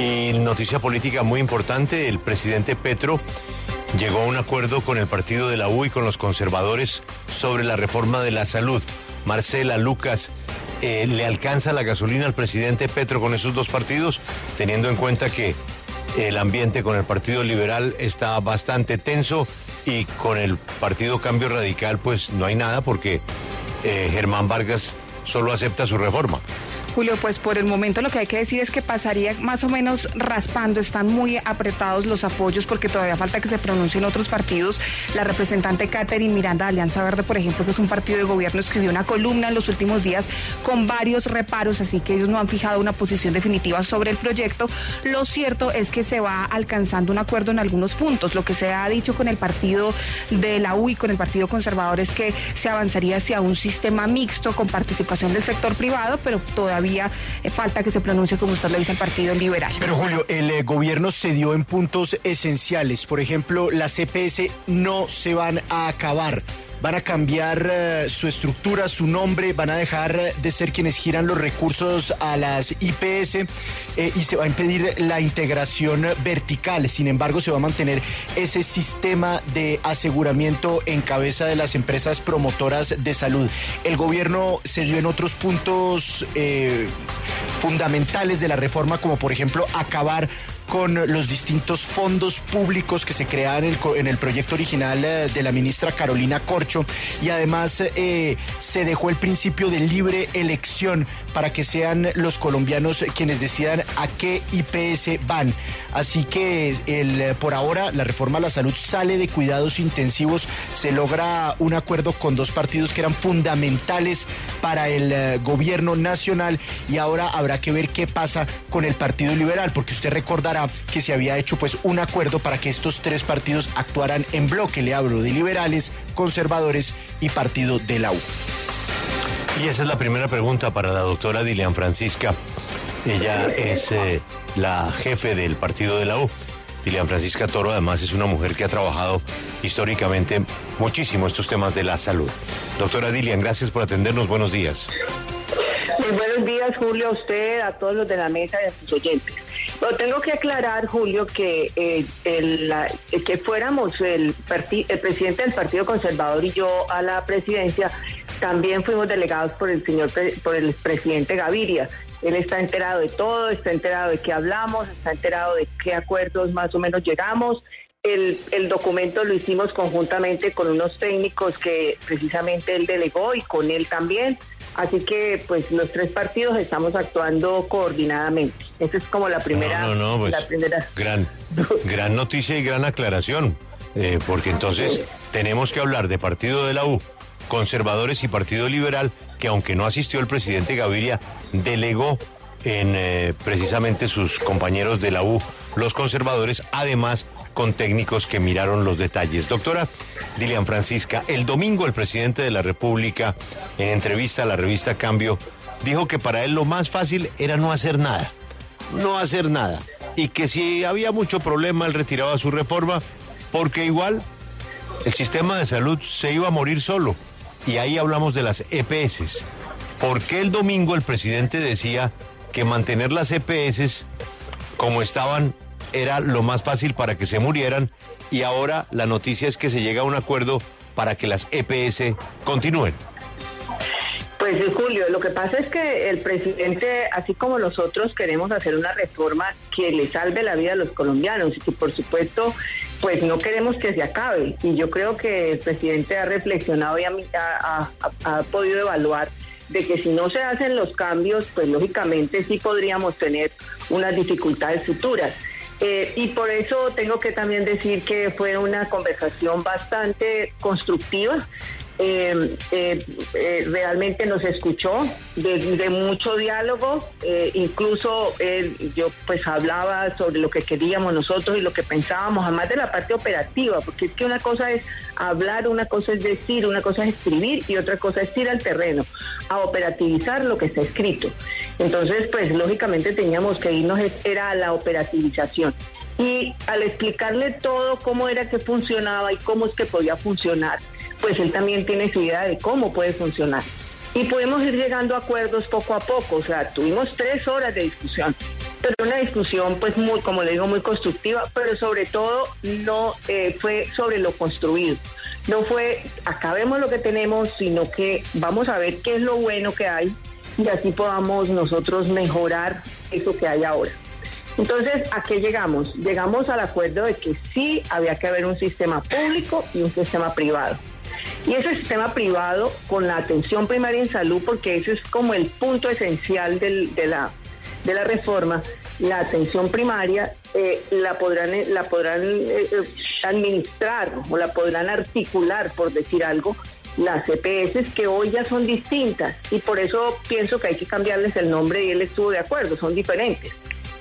Y noticia política muy importante, el presidente Petro llegó a un acuerdo con el partido de la U y con los conservadores sobre la reforma de la salud. Marcela, Lucas, eh, ¿le alcanza la gasolina al presidente Petro con esos dos partidos, teniendo en cuenta que el ambiente con el Partido Liberal está bastante tenso y con el Partido Cambio Radical pues no hay nada porque eh, Germán Vargas solo acepta su reforma? Julio, pues por el momento lo que hay que decir es que pasaría más o menos raspando, están muy apretados los apoyos porque todavía falta que se pronuncien otros partidos. La representante Catherine Miranda Alianza Verde, por ejemplo, que es un partido de gobierno, escribió una columna en los últimos días con varios reparos, así que ellos no han fijado una posición definitiva sobre el proyecto. Lo cierto es que se va alcanzando un acuerdo en algunos puntos. Lo que se ha dicho con el partido de la U y con el Partido Conservador es que se avanzaría hacia un sistema mixto con participación del sector privado, pero todavía todavía eh, falta que se pronuncie, como usted lo dice, el Partido Liberal. Pero Julio, el eh, gobierno cedió en puntos esenciales. Por ejemplo, las CPS no se van a acabar van a cambiar eh, su estructura, su nombre, van a dejar de ser quienes giran los recursos a las IPS eh, y se va a impedir la integración vertical. Sin embargo, se va a mantener ese sistema de aseguramiento en cabeza de las empresas promotoras de salud. El gobierno se dio en otros puntos eh, fundamentales de la reforma, como por ejemplo acabar con los distintos fondos públicos que se creaban en el, proyecto original eh, de la ministra Carolina Corcho. Y además eh, se dejó el principio de libre elección para que sean los colombianos quienes decidan a qué IPS van. Así que el, por ahora la reforma a la salud sale de cuidados intensivos, se logra un acuerdo con dos partidos que eran fundamentales para el eh, gobierno nacional. Y ahora habrá que ver qué pasa con el Partido Liberal, porque usted recordará que se había hecho pues un acuerdo para que estos tres partidos actuaran en bloque. Le hablo de liberales, conservadores y partido de la U. Y esa es la primera pregunta para la doctora Dilian Francisca. Ella es eh, la jefe del partido de la U. Dilian Francisca Toro además es una mujer que ha trabajado históricamente muchísimo estos temas de la salud. Doctora Dilian, gracias por atendernos. Buenos días. Muy buenos días, Julio, a usted, a todos los de la mesa y a sus oyentes. Pero tengo que aclarar, Julio, que eh, el, que fuéramos el, el presidente del Partido Conservador y yo a la presidencia, también fuimos delegados por el señor por el presidente Gaviria. Él está enterado de todo, está enterado de qué hablamos, está enterado de qué acuerdos más o menos llegamos. El, el, documento lo hicimos conjuntamente con unos técnicos que precisamente él delegó y con él también. Así que, pues, los tres partidos estamos actuando coordinadamente. Esa es como la primera. No, no, pues, Gran, gran noticia y gran aclaración. Eh, porque entonces tenemos que hablar de partido de la U, conservadores y partido liberal, que aunque no asistió el presidente Gaviria, delegó en eh, precisamente sus compañeros de la U, los conservadores, además con técnicos que miraron los detalles. Doctora Dilian Francisca, el domingo el presidente de la República, en entrevista a la revista Cambio, dijo que para él lo más fácil era no hacer nada, no hacer nada, y que si había mucho problema él retiraba su reforma, porque igual el sistema de salud se iba a morir solo. Y ahí hablamos de las EPS. ¿Por qué el domingo el presidente decía que mantener las EPS como estaban era lo más fácil para que se murieran y ahora la noticia es que se llega a un acuerdo para que las EPS continúen. Pues Julio, lo que pasa es que el presidente, así como nosotros, queremos hacer una reforma que le salve la vida a los colombianos y que por supuesto, pues no queremos que se acabe. Y yo creo que el presidente ha reflexionado y ha, ha podido evaluar de que si no se hacen los cambios, pues lógicamente sí podríamos tener unas dificultades futuras. Eh, y por eso tengo que también decir que fue una conversación bastante constructiva. Eh, eh, realmente nos escuchó de, mucho diálogo, incluso yo pues hablaba sobre lo que queríamos nosotros y lo que pensábamos, además de la parte operativa, porque es que una cosa es hablar, una cosa es decir, una cosa es escribir y otra cosa es ir al terreno, a operativizar lo que está escrito. Entonces, pues lógicamente teníamos que irnos, era a la operativización. Y al explicarle todo cómo era que funcionaba y cómo es que podía funcionar, pues él también tiene su idea de cómo puede funcionar. Y podemos ir llegando a acuerdos poco a poco, o sea, tuvimos tres horas de discusión pero una discusión pues muy, como le digo, muy constructiva, pero sobre todo no eh, fue sobre lo construido. No fue acabemos lo que tenemos, sino que vamos a ver qué es lo bueno que hay y así podamos nosotros mejorar eso que hay ahora. Entonces, ¿a qué llegamos? Llegamos al acuerdo de que sí había que haber un sistema público y un sistema privado. Y ese sistema privado con la atención primaria en salud, porque ese es como el punto esencial de, la, de la reforma, la atención primaria eh, la podrán, la podrán eh, eh, administrar o la podrán articular, por decir algo, las EPS que hoy ya son distintas y por eso pienso que hay que cambiarles el nombre y él estuvo de acuerdo, son diferentes.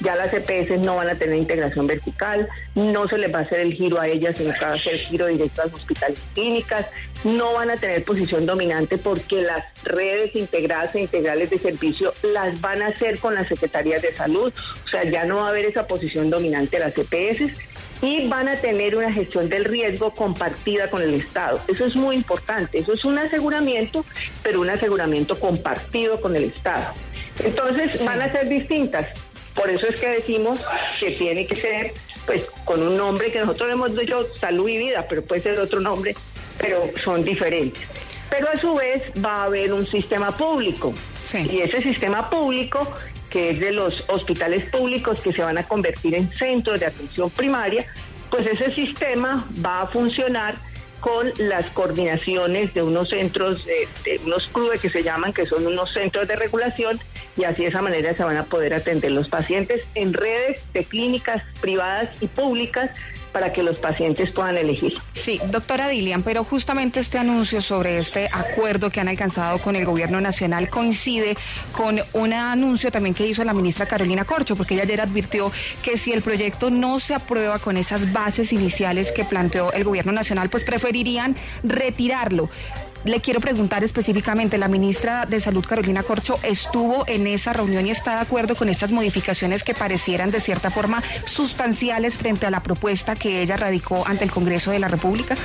Ya las EPS no van a tener integración vertical, no se les va a hacer el giro a ellas, sino que va a ser el giro directo a las hospitales clínicas, no van a tener posición dominante porque las redes integradas e integrales de servicio las van a hacer con las secretarías de salud, o sea, ya no va a haber esa posición dominante de las EPS y van a tener una gestión del riesgo compartida con el Estado. Eso es muy importante, eso es un aseguramiento, pero un aseguramiento compartido con el Estado. Entonces van a ser distintas. Por eso es que decimos que tiene que ser pues con un nombre que nosotros hemos dicho salud y vida, pero puede ser otro nombre, pero son diferentes. Pero a su vez va a haber un sistema público. Y ese sistema público que es de los hospitales públicos que se van a convertir en centros de atención primaria, pues ese sistema va a funcionar con las coordinaciones de unos centros, de, unos clubes que se llaman, que son unos centros de regulación, y así de esa manera se van a poder atender los pacientes en redes de clínicas privadas y públicas para que los pacientes puedan elegir. Sí, doctora Dilian, pero justamente este anuncio sobre este acuerdo que han alcanzado con el gobierno nacional coincide con un anuncio también que hizo la ministra Carolina Corcho, porque ella ayer advirtió que si el proyecto no se aprueba con esas bases iniciales que planteó el gobierno nacional, pues preferirían retirarlo. Le quiero preguntar específicamente, la ministra de Salud, Carolina Corcho, estuvo en esa reunión y está de acuerdo con estas modificaciones que parecieran de cierta forma sustanciales frente a la propuesta que ella radicó ante el Congreso de la República.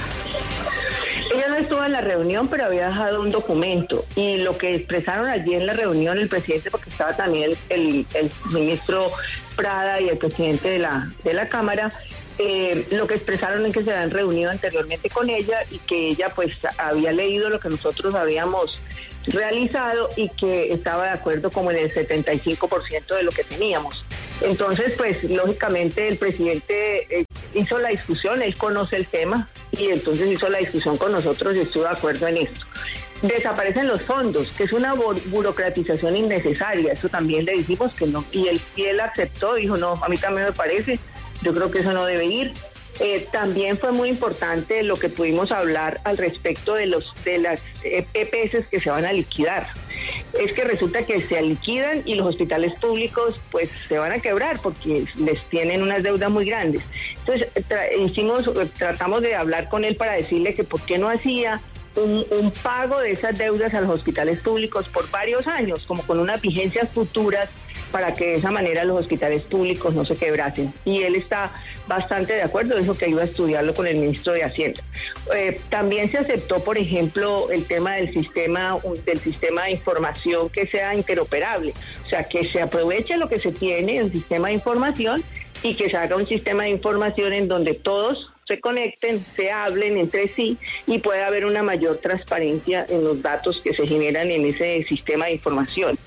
Ella no estuvo en la reunión, pero había dejado un documento. Y lo que expresaron allí en la reunión el presidente, porque estaba también el, ministro Prada y el presidente de la, de la Cámara, eh, lo que expresaron es que se habían reunido anteriormente con ella y que ella pues había leído lo que nosotros habíamos realizado y que estaba de acuerdo como en el 75% de lo que teníamos. Entonces, pues lógicamente el presidente eh, hizo la discusión, él conoce el tema y entonces hizo la discusión con nosotros y estuvo de acuerdo en esto. Desaparecen los fondos, que es una burocratización innecesaria, eso también le dijimos que no, y él, y él aceptó, dijo, no, a mí también me parece, yo creo que eso no debe ir. Eh, también fue muy importante lo que pudimos hablar al respecto de los de las EPS que se van a liquidar. Es que resulta que se liquidan y los hospitales públicos pues se van a quebrar porque les tienen unas deudas muy grandes. Entonces hicimos, tratamos de hablar con él para decirle que por qué no hacía un, un, pago de esas deudas a los hospitales públicos por varios años, como con unas vigencias futuras para que de esa manera los hospitales públicos no se quebrasen. Y él está bastante de acuerdo, dijo que iba a estudiarlo con el ministro de Hacienda. Eh, también se aceptó, por ejemplo, el tema del sistema, del sistema de información que sea interoperable, o sea, que se aproveche lo que se tiene en el sistema de información y que se haga un sistema de información en donde todos se conecten, se hablen entre sí y pueda haber una mayor transparencia en los datos que se generan en ese sistema de información.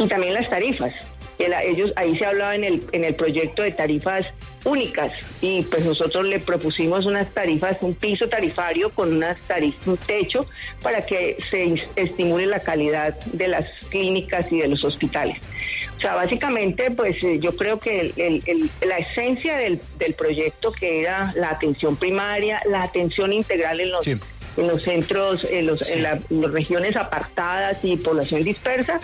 Y también las tarifas ellos ahí se hablaba en el en el proyecto de tarifas únicas y pues nosotros le propusimos unas tarifas, un piso tarifario con unas tarifas, un techo para que se estimule la calidad de las clínicas y de los hospitales. O sea, básicamente, pues eh, yo creo que la esencia del, proyecto, que era la atención primaria, la atención integral en los, en los centros, en, los, en las regiones apartadas y población dispersa,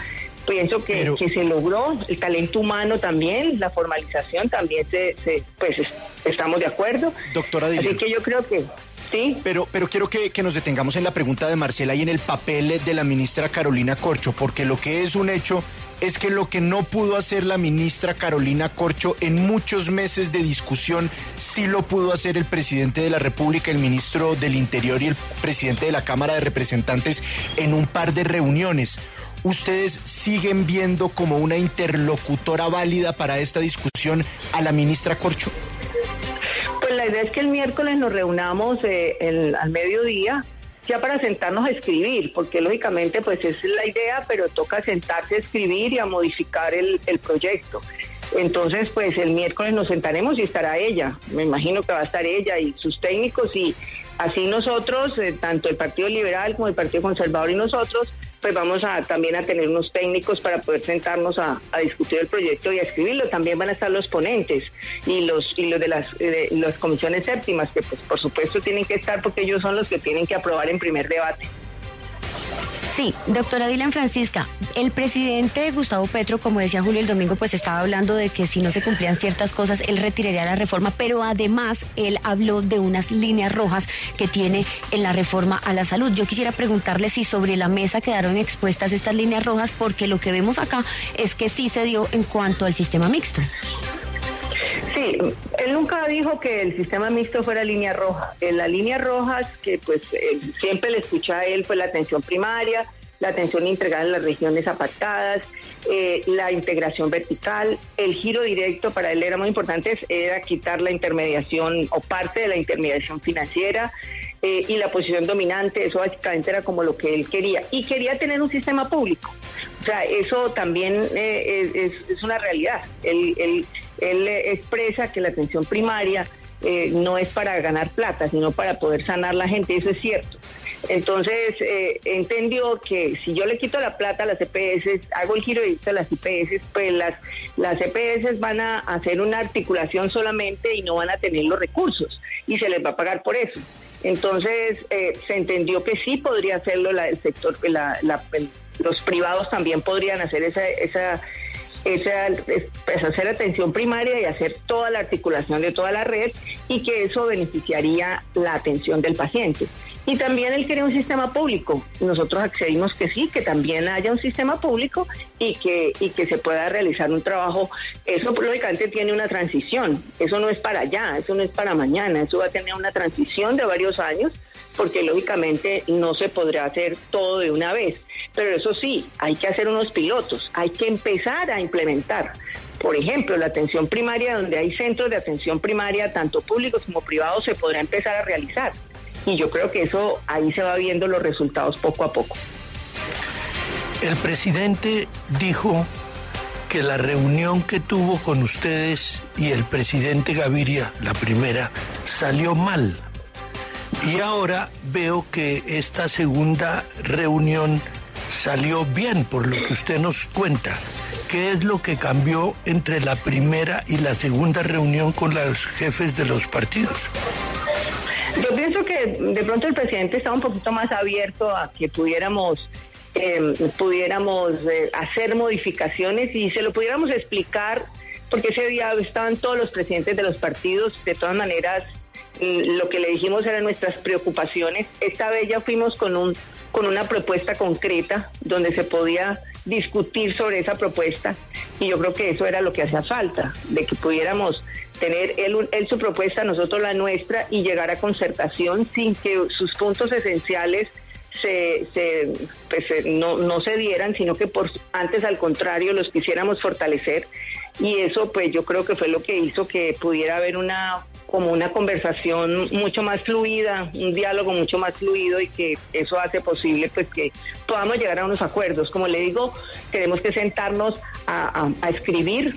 pienso que, se logró, el talento humano también, la formalización también se, pues estamos de acuerdo. Doctora Así que yo creo que sí. Pero, pero quiero que, que, nos detengamos en la pregunta de Marcela y en el papel de la ministra Carolina Corcho, porque lo que es un hecho es que lo que no pudo hacer la ministra Carolina Corcho en muchos meses de discusión, sí lo pudo hacer el presidente de la República, el ministro del Interior y el presidente de la Cámara de Representantes en un par de reuniones ¿ustedes siguen viendo como una interlocutora válida para esta discusión a la ministra Corcho? Pues la idea es que el miércoles nos reunamos eh, al mediodía ya para sentarnos a escribir, porque lógicamente pues es la idea, pero toca sentarse a escribir y a modificar el, el proyecto. Entonces, pues el miércoles nos sentaremos y estará ella. Me imagino que va a estar ella y sus técnicos y así nosotros, eh, tanto el Partido Liberal como el Partido Conservador y nosotros, pues vamos a también a tener unos técnicos para poder sentarnos a, discutir el proyecto y a escribirlo. También van a estar los ponentes y los y los de las, las comisiones séptimas, que pues por supuesto tienen que estar porque ellos son los que tienen que aprobar en primer debate. Sí, doctora Dylan Francisca, el presidente Gustavo Petro, como decía Julio el domingo, pues estaba hablando de que si no se cumplían ciertas cosas, él retiraría la reforma, pero además él habló de unas líneas rojas que tiene en la reforma a la salud. Yo quisiera preguntarle si sobre la mesa quedaron expuestas estas líneas rojas, porque lo que vemos acá es que sí se dio en cuanto al sistema mixto. Él nunca dijo que el sistema mixto fuera línea roja. En la línea roja, que pues eh, siempre le escucha a él, fue la atención primaria, la atención integral en las regiones apartadas, eh, la integración vertical, el giro directo para él era muy importante, era quitar la intermediación o parte de la intermediación financiera. Eh, y la posición dominante, eso básicamente era como lo que él quería. Y quería tener un sistema público. O sea, eso también es, es, una realidad. Él, expresa que la atención primaria eh, no es para ganar plata, sino para poder sanar la gente, eso es cierto. Entonces, eh, entendió que si yo le quito la plata a las EPS, hago el giro de las EPS, pues las, las EPS van a hacer una articulación solamente y no van a tener los recursos y se les va a pagar por eso. Entonces, eh, se entendió que sí podría hacerlo la, el sector, la, los privados también podrían hacer esa, esa es, hacer atención primaria y hacer toda la articulación de toda la red y que eso beneficiaría la atención del paciente. Y también él quería un sistema público. Nosotros accedimos que sí, que también haya un sistema público y que, y que se pueda realizar un trabajo. Eso lógicamente tiene una transición. Eso no es para allá, eso no es para mañana. Eso va a tener una transición de varios años porque lógicamente no se podrá hacer todo de una vez. Pero eso sí, hay que hacer unos pilotos, hay que empezar a implementar. Por ejemplo, la atención primaria, donde hay centros de atención primaria, tanto públicos como privados, se podrá empezar a realizar. Y yo creo que eso ahí se va viendo los resultados poco a poco. El presidente dijo que la reunión que tuvo con ustedes y el presidente Gaviria, la primera, salió mal. Y ahora veo que esta segunda reunión salió bien, por lo que usted nos cuenta. ¿Qué es lo que cambió entre la primera y la segunda reunión con los jefes de los partidos? De pronto el presidente está un poquito más abierto a que pudiéramos em, pudiéramos eh, hacer modificaciones y se lo pudiéramos explicar, porque ese día estaban todos los presidentes de los partidos, de todas maneras lo que le dijimos eran nuestras preocupaciones. Esta vez ya fuimos con un con una propuesta concreta donde se podía discutir sobre esa propuesta y yo creo que eso era lo que hacía falta, de que pudiéramos tener él, él su propuesta, nosotros la nuestra y llegar a concertación sin que sus puntos esenciales se, se, pues, no, no se dieran, sino que por antes al contrario los quisiéramos fortalecer y eso pues yo creo que fue lo que hizo que pudiera haber una como una conversación mucho más fluida, un diálogo mucho más fluido y que eso hace posible pues que podamos llegar a unos acuerdos. Como le digo, tenemos que sentarnos a, escribir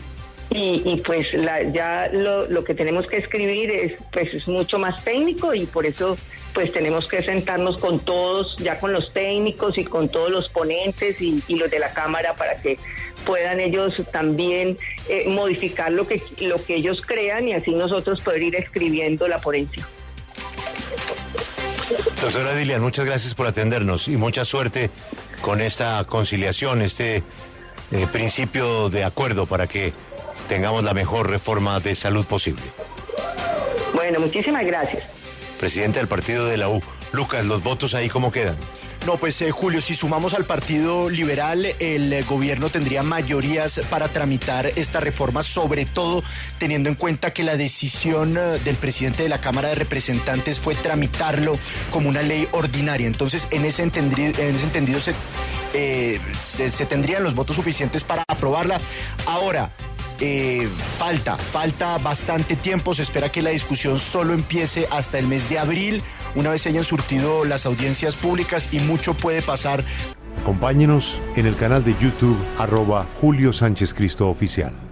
y, pues ya lo, que tenemos que escribir es pues es mucho más técnico y por eso pues tenemos que sentarnos con todos, ya con los técnicos y con todos los ponentes y los de la Cámara para que puedan ellos también eh, modificar lo que, lo que ellos crean y así nosotros poder ir escribiendo la ponencia. Doctora Dilian, muchas gracias por atendernos y mucha suerte con esta conciliación, este eh, principio de acuerdo para que tengamos la mejor reforma de salud posible. Bueno, muchísimas gracias. Presidente del partido de la U. Lucas, ¿los votos ahí cómo quedan? No, pues eh, Julio, si sumamos al Partido Liberal, el eh, gobierno tendría mayorías para tramitar esta reforma, sobre todo teniendo en cuenta que la decisión eh, del presidente de la Cámara de Representantes fue tramitarlo como una ley ordinaria. Entonces, en ese entendido, en ese entendido se eh, se, se tendrían los votos suficientes para aprobarla. Ahora, eh, falta, falta bastante tiempo. Se espera que la discusión solo empiece hasta el mes de abril, una vez se hayan surtido las audiencias públicas y mucho puede pasar. Acompáñenos en el canal de YouTube arroba Julio Sánchez Cristo Oficial.